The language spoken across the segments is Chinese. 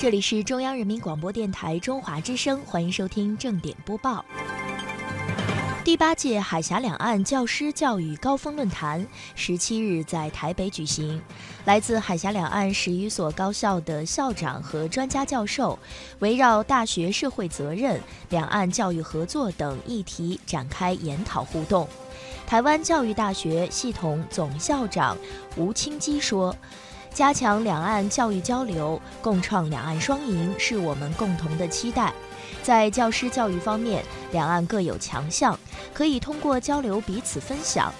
这里是中央人民广播电台中华之声，欢迎收听正点播报。第八届海峡两岸教师教育高峰论坛十七日在台北举行，来自海峡两岸十余所高校的校长和专家教授，围绕大学社会责任、两岸教育合作等议题展开研讨互动。台湾教育大学系统总校长吴清基说：“加强两岸教育交流，共创两岸双赢，是我们共同的期待。”在教师教育方面，两岸各有强项，可以通过交流彼此分享。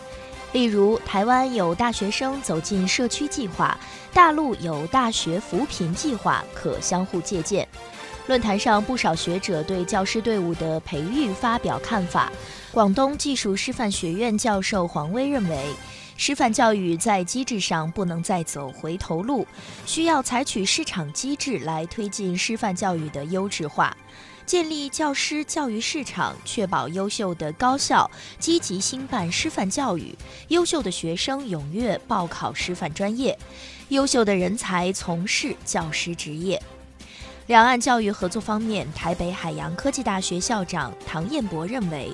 例如，台湾有大学生走进社区计划，大陆有大学扶贫计划，可相互借鉴。论坛上，不少学者对教师队伍的培育发表看法。广东技术师范学院教授黄威认为，师范教育在机制上不能再走回头路，需要采取市场机制来推进师范教育的优质化。建立教师教育市场，确保优秀的高校积极兴办师范教育，优秀的学生踊跃报考师范专业，优秀的人才从事教师职业。两岸教育合作方面，台北海洋科技大学校长唐彦博认为，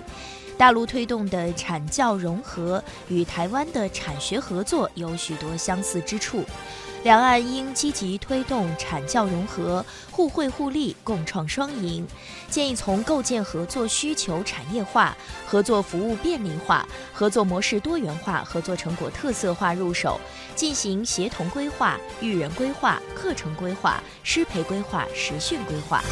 大陆推动的产教融合与台湾的产学合作有许多相似之处。两岸应积极推动产教融合，互惠互利，共创双赢。建议从构建合作需求产业化、合作服务便利化、合作模式多元化、合作成果特色化入手，进行协同规划、育人规划、课程规划、师培规划、实训规划。